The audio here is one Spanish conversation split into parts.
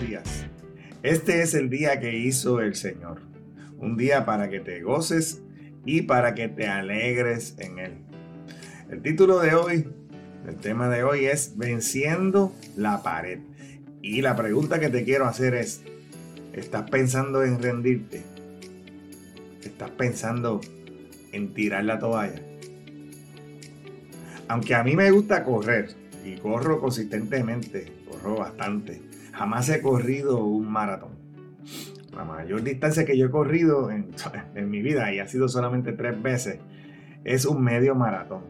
días. Este es el día que hizo el Señor. Un día para que te goces y para que te alegres en Él. El título de hoy, el tema de hoy es Venciendo la pared. Y la pregunta que te quiero hacer es, ¿estás pensando en rendirte? ¿Estás pensando en tirar la toalla? Aunque a mí me gusta correr y corro consistentemente, corro bastante jamás he corrido un maratón. La mayor distancia que yo he corrido en, mi vida, y ha sido solamente tres veces, es un medio maratón,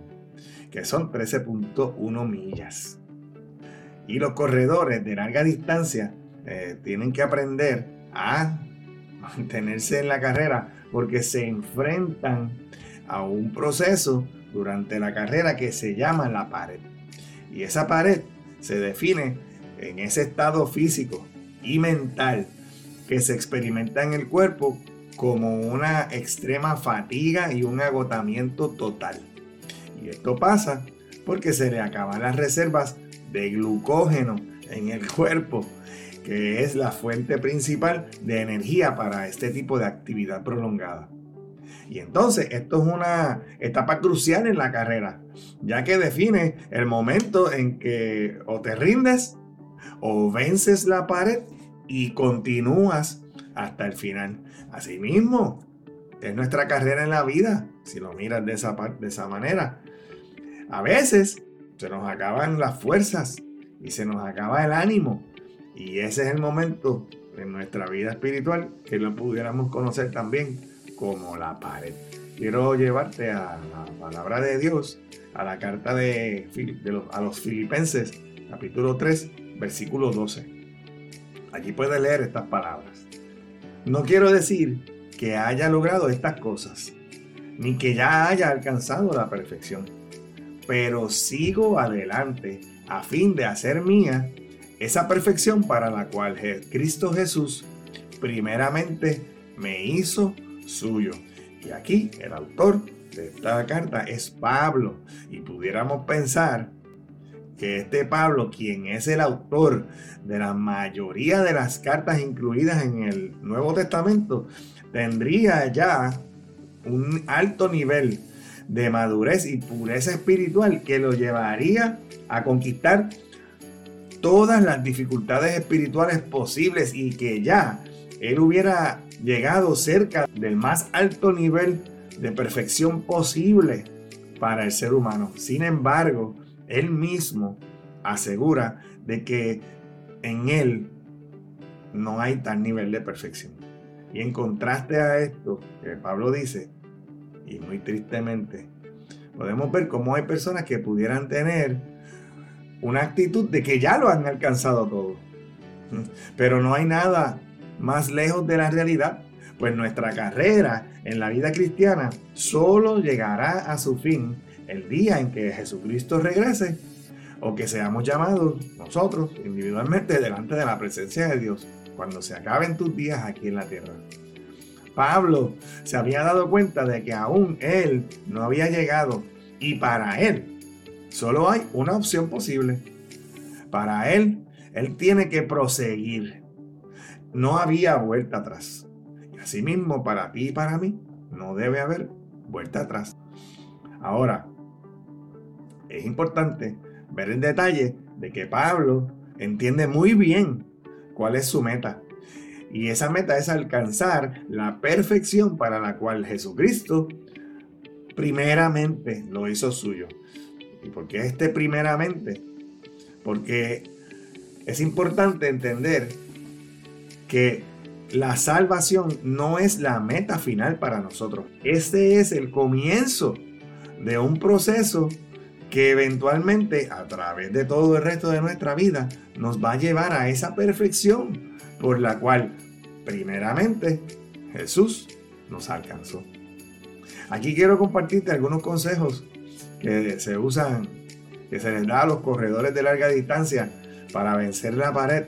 que son 13.1 millas. Y los corredores de larga distancia eh, tienen que aprender a mantenerse en la carrera porque se enfrentan a un proceso durante la carrera que se llama la pared. Y esa pared se define en ese estado físico y mental que se experimenta en el cuerpo como una extrema fatiga y un agotamiento total. Y esto pasa porque se le acaban las reservas de glucógeno en el cuerpo, que es la fuente principal de energía para este tipo de actividad prolongada. Y entonces esto es una etapa crucial en la carrera, ya que define el momento en que o te rindes o vences la pared y continúas hasta el final. Asimismo, es nuestra carrera en la vida, si lo miras de esa, de esa manera. A veces se nos acaban las fuerzas y se nos acaba el ánimo. Y ese es el momento en nuestra vida espiritual que lo pudiéramos conocer también como la pared. Quiero llevarte a la palabra de Dios, a la carta de, a los filipenses, capítulo 3, versículo 12. Allí puede leer estas palabras. No quiero decir que haya logrado estas cosas, ni que ya haya alcanzado la perfección, pero sigo adelante a fin de hacer mía esa perfección para la cual Cristo Jesús primeramente me hizo suyo. Y aquí el autor de esta carta es Pablo. Y pudiéramos pensar que este Pablo, quien es el autor de la mayoría de las cartas incluidas en el Nuevo Testamento, tendría ya un alto nivel de madurez y pureza espiritual que lo llevaría a conquistar todas las dificultades espirituales posibles y que ya él hubiera llegado cerca del más alto nivel de perfección posible para el ser humano. Sin embargo, él mismo asegura de que en él no hay tal nivel de perfección. Y en contraste a esto que Pablo dice, y muy tristemente, podemos ver cómo hay personas que pudieran tener una actitud de que ya lo han alcanzado todo. Pero no hay nada más lejos de la realidad, pues nuestra carrera en la vida cristiana solo llegará a su fin el día en que Jesucristo regrese o que seamos llamados nosotros individualmente delante de la presencia de Dios cuando se acaben tus días aquí en la tierra. Pablo se había dado cuenta de que aún él no había llegado y para él solo hay una opción posible. Para él, él tiene que proseguir. No había vuelta atrás. Y asimismo, para ti y para mí, no debe haber vuelta atrás. Ahora, es importante ver el detalle de que Pablo entiende muy bien cuál es su meta. Y esa meta es alcanzar la perfección para la cual Jesucristo primeramente lo hizo suyo. ¿Y por qué este primeramente? Porque es importante entender que la salvación no es la meta final para nosotros. Este es el comienzo de un proceso que eventualmente a través de todo el resto de nuestra vida nos va a llevar a esa perfección por la cual primeramente Jesús nos alcanzó. Aquí quiero compartirte algunos consejos que se usan, que se les da a los corredores de larga distancia para vencer la pared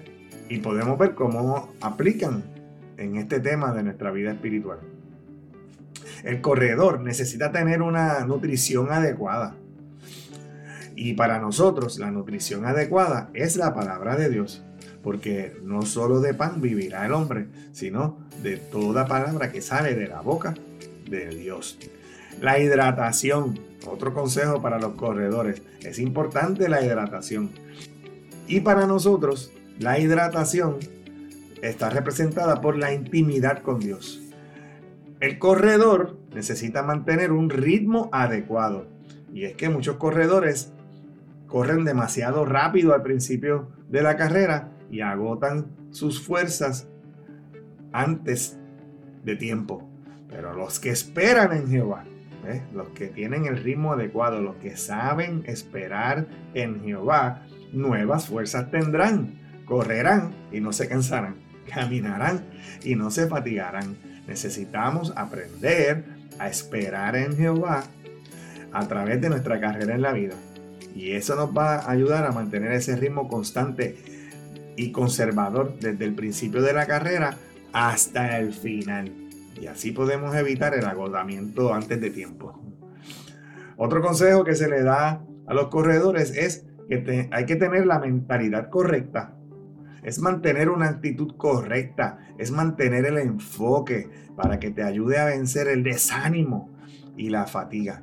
y podemos ver cómo aplican en este tema de nuestra vida espiritual. El corredor necesita tener una nutrición adecuada. Y para nosotros la nutrición adecuada es la palabra de Dios, porque no solo de pan vivirá el hombre, sino de toda palabra que sale de la boca de Dios. La hidratación, otro consejo para los corredores, es importante la hidratación. Y para nosotros, la hidratación está representada por la intimidad con Dios. El corredor necesita mantener un ritmo adecuado. Y es que muchos corredores corren demasiado rápido al principio de la carrera y agotan sus fuerzas antes de tiempo. Pero los que esperan en Jehová, los que tienen el ritmo adecuado, los que saben esperar en Jehová, nuevas fuerzas tendrán, correrán y no se cansarán, caminarán y no se fatigarán. Necesitamos aprender a esperar en Jehová a través de nuestra carrera en la vida. Y eso nos va a ayudar a mantener ese ritmo constante y conservador desde el principio de la carrera hasta el final. Y así podemos evitar el agotamiento antes de tiempo. Otro consejo que se le da a los corredores es que hay que tener la mentalidad correcta. Es mantener una actitud correcta, es mantener el enfoque para que te ayude a vencer el desánimo y la fatiga.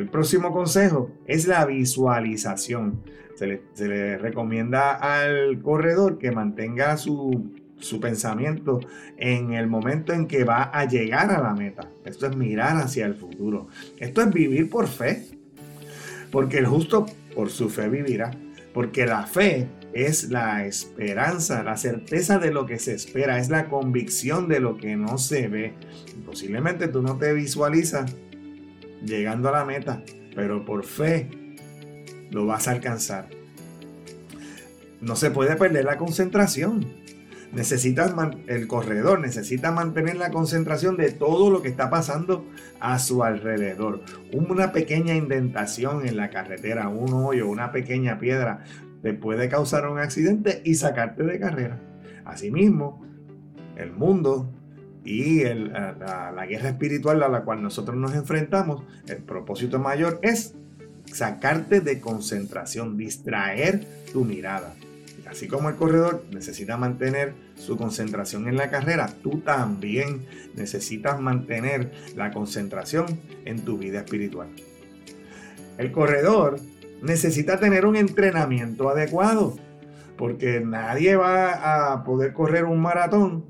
El próximo consejo es la visualización. Se le, recomienda al corredor que mantenga su, su, pensamiento en el momento en que va a llegar a la meta. Esto es mirar hacia el futuro. Esto es vivir por fe. Porque el justo por su fe vivirá. Porque la fe es la esperanza, la certeza de lo que se espera, es la convicción de lo que no se ve. Posiblemente tú no te visualizas llegando a la meta, pero por fe lo vas a alcanzar. No se puede perder la concentración. Necesitas el corredor necesita mantener la concentración de todo lo que está pasando a su alrededor. Una pequeña indentación en la carretera, un hoyo, una pequeña piedra te puede causar un accidente y sacarte de carrera. Asimismo, el mundo y la, guerra espiritual a la cual nosotros nos enfrentamos, el propósito mayor es sacarte de concentración, distraer tu mirada. Así como el corredor necesita mantener su concentración en la carrera, tú también necesitas mantener la concentración en tu vida espiritual. El corredor necesita tener un entrenamiento adecuado, porque nadie va a poder correr un maratón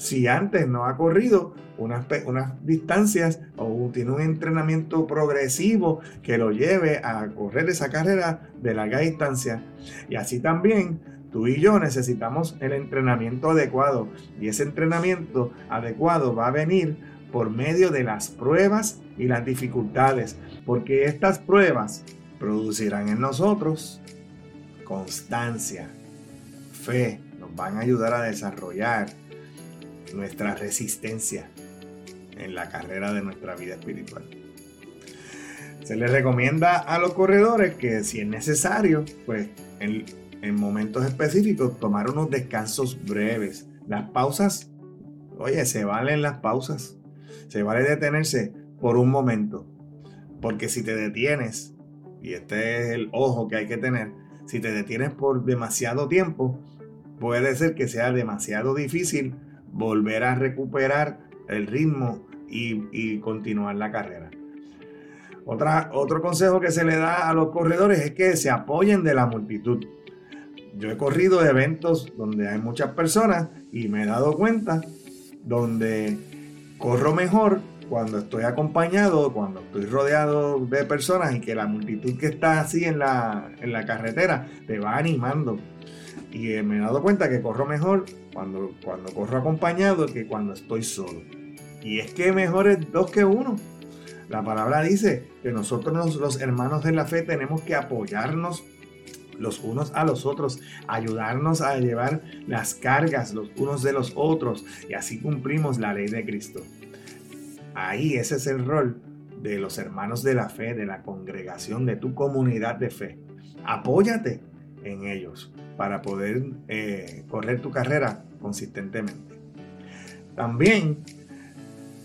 si antes no ha corrido unas, unas distancias o tiene un entrenamiento progresivo que lo lleve a correr esa carrera de larga distancia. Y así también tú y yo necesitamos el entrenamiento adecuado. Y ese entrenamiento adecuado va a venir por medio de las pruebas y las dificultades. Porque estas pruebas producirán en nosotros constancia, fe, nos van a ayudar a desarrollar nuestra resistencia en la carrera de nuestra vida espiritual. Se les recomienda a los corredores que si es necesario, pues en, en momentos específicos tomar unos descansos breves. Las pausas, oye, se valen las pausas. Se vale detenerse por un momento. Porque si te detienes y este es el ojo que hay que tener, si te detienes por demasiado tiempo, puede ser que sea demasiado difícil volver a recuperar el ritmo y, continuar la carrera. Otra, otro consejo que se le da a los corredores es que se apoyen de la multitud. Yo he corrido eventos donde hay muchas personas y me he dado cuenta donde corro mejor cuando estoy acompañado, cuando estoy rodeado de personas y que la multitud que está así en la, en la carretera te va animando. Y me he dado cuenta que corro mejor cuando, cuando corro acompañado que cuando estoy solo. Y es que mejor es dos que uno. La palabra dice que nosotros los hermanos de la fe tenemos que apoyarnos los unos a los otros, ayudarnos a llevar las cargas los unos de los otros y así cumplimos la ley de Cristo. Ahí ese es el rol de los hermanos de la fe, de la congregación, de tu comunidad de fe. Apóyate en ellos para poder eh, correr tu carrera consistentemente. También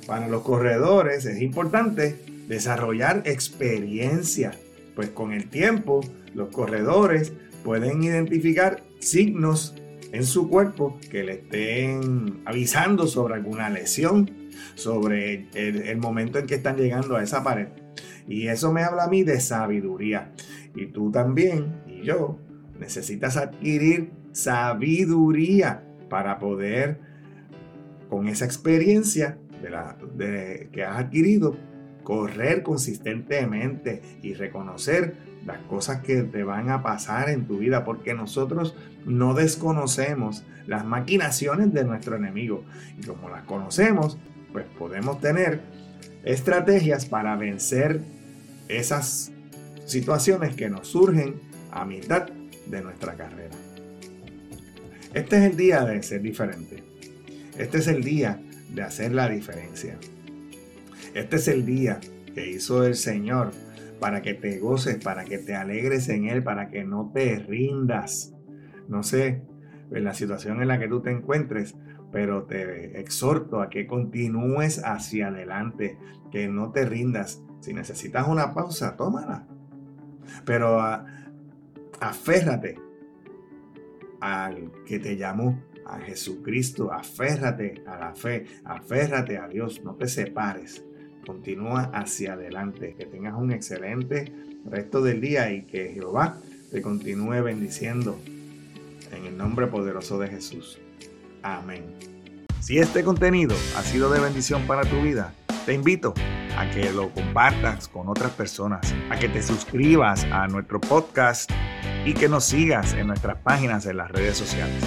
para los corredores es importante desarrollar experiencia. pues con el tiempo los corredores pueden identificar signos en su cuerpo que le estén avisando sobre alguna lesión, sobre el, momento en que están llegando a esa pared. Y eso me habla a mí de sabiduría. Y tú también, y yo, necesitas adquirir sabiduría para poder, con esa experiencia que has adquirido, correr consistentemente y reconocer las cosas que te van a pasar en tu vida, porque nosotros no desconocemos las maquinaciones de nuestro enemigo. Y como las conocemos, pues podemos tener estrategias para vencer esas situaciones que nos surgen a mitad de nuestra carrera. Este es el día de ser diferente. Este es el día de hacer la diferencia. Este es el día que hizo el Señor para que te goces, para que te alegres en Él, para que no te rindas. No sé en la situación en la que tú te encuentres, pero te exhorto a que continúes hacia adelante, que no te rindas. Si necesitas una pausa, tómala. Pero aférrate al que te llamó, a Jesucristo, aférrate a la fe, aférrate a Dios, no te separes. Continúa hacia adelante. Que tengas un excelente resto del día y que Jehová te continúe bendiciendo. En el nombre poderoso de Jesús. Amén. Si este contenido ha sido de bendición para tu vida, te invito a que lo compartas con otras personas, a que te suscribas a nuestro podcast y que nos sigas en nuestras páginas en las redes sociales.